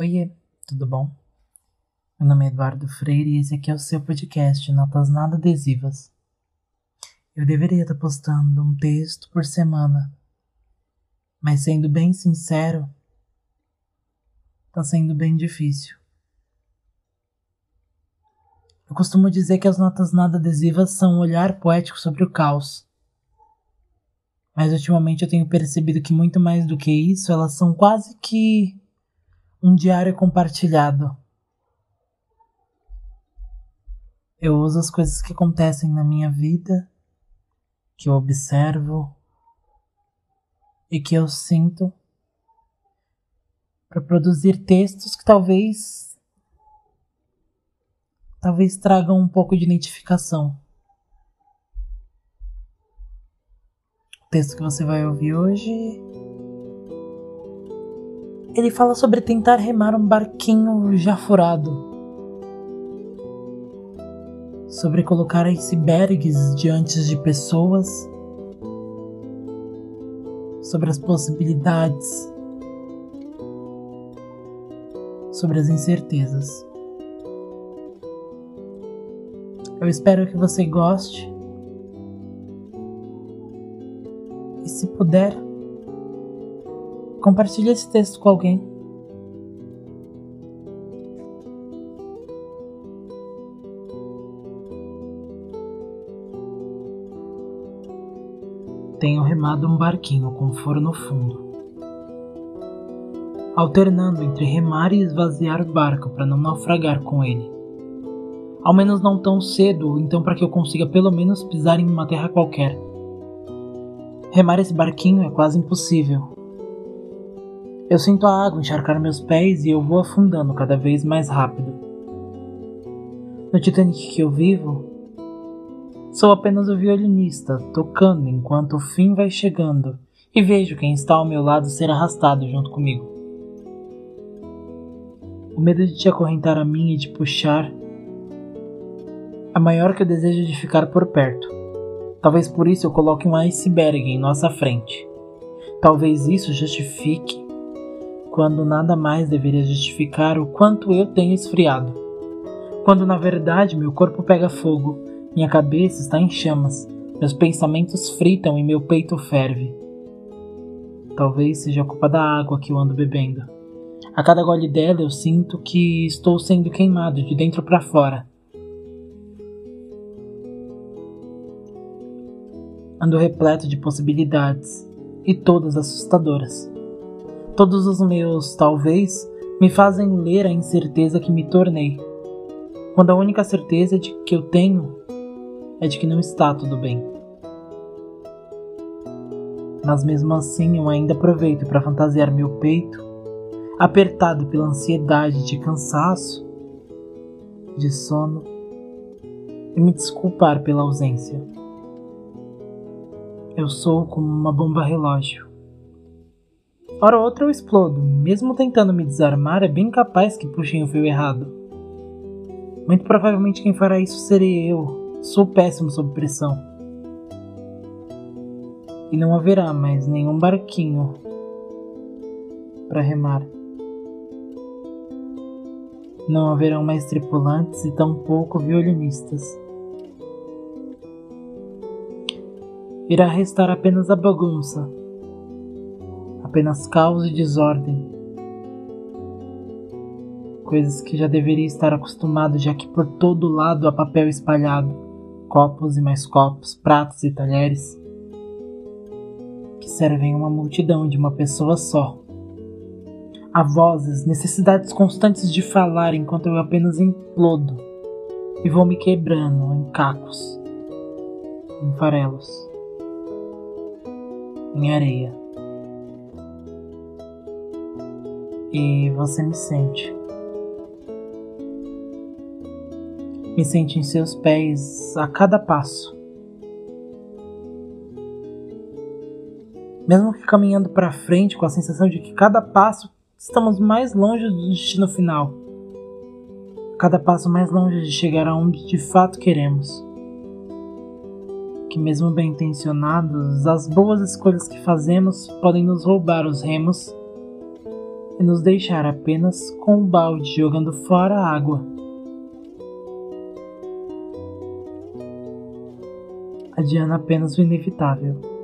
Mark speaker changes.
Speaker 1: Oiê, tudo bom? Meu nome é Eduardo Freire e esse aqui é o seu podcast Notas Nada Adesivas. Eu deveria estar postando um texto por semana, mas sendo bem sincero, tá sendo bem difícil. Eu costumo dizer que as notas nada adesivas são um olhar poético sobre o caos. Mas ultimamente eu tenho percebido que muito mais do que isso, elas são quase que um diário compartilhado. Eu uso as coisas que acontecem na minha vida, que eu observo e que eu sinto para produzir textos que talvez talvez tragam um pouco de identificação. O texto que você vai ouvir hoje ele fala sobre tentar remar um barquinho já furado. Sobre colocar icebergs diante de pessoas. Sobre as possibilidades. Sobre as incertezas. Eu espero que você goste. E se puder, Compartilhe esse texto com alguém. Tenho remado um barquinho com foro no fundo, alternando entre remar e esvaziar o barco para não naufragar com ele. Ao menos não tão cedo, então para que eu consiga pelo menos pisar em uma terra qualquer. Remar esse barquinho é quase impossível, eu sinto a água encharcar meus pés e eu vou afundando cada vez mais rápido. No Titanic que eu vivo, sou apenas o violinista tocando enquanto o fim vai chegando e vejo quem está ao meu lado ser arrastado junto comigo. O medo de te acorrentar a mim e de puxar é maior que o desejo de ficar por perto. Talvez por isso eu coloque um iceberg em nossa frente. Talvez isso justifique quando nada mais deveria justificar o quanto eu tenho esfriado. Quando na verdade meu corpo pega fogo, minha cabeça está em chamas, meus pensamentos fritam e meu peito ferve. Talvez seja a culpa da água que eu ando bebendo. A cada gole dela eu sinto que estou sendo queimado de dentro para fora. Ando repleto de possibilidades e todas assustadoras. Todos os meus talvez me fazem ler a incerteza que me tornei, quando a única certeza de que eu tenho é de que não está tudo bem. Mas mesmo assim eu ainda aproveito para fantasiar meu peito, apertado pela ansiedade de cansaço, de sono, e me desculpar pela ausência. Eu sou como uma bomba relógio Hora ou outra eu explodo. Mesmo tentando me desarmar, é bem capaz que puxem o fio errado. Muito provavelmente quem fará isso serei eu. Sou péssimo sob pressão. E não haverá mais nenhum barquinho para remar. Não haverão mais tripulantes e tampouco violinistas. Irá restar apenas a bagunça apenas caos e desordem. Coisas que já deveria estar acostumado, já que por todo lado há papel espalhado, copos e mais copos, pratos e talheres, que servem uma multidão de uma pessoa só. Há vozes, necessidades constantes de falar enquanto eu apenas implodo e vou me quebrando em cacos, em farelos, em areia. E você me sente. Me sente em seus pés a cada passo. Mesmo que caminhando para frente com a sensação de que cada passo estamos mais longe do destino final. Cada passo mais longe de chegar aonde de fato queremos. Que, mesmo bem intencionados, as boas escolhas que fazemos podem nos roubar os remos e nos deixar apenas com o balde jogando fora a água. Adiando apenas o inevitável.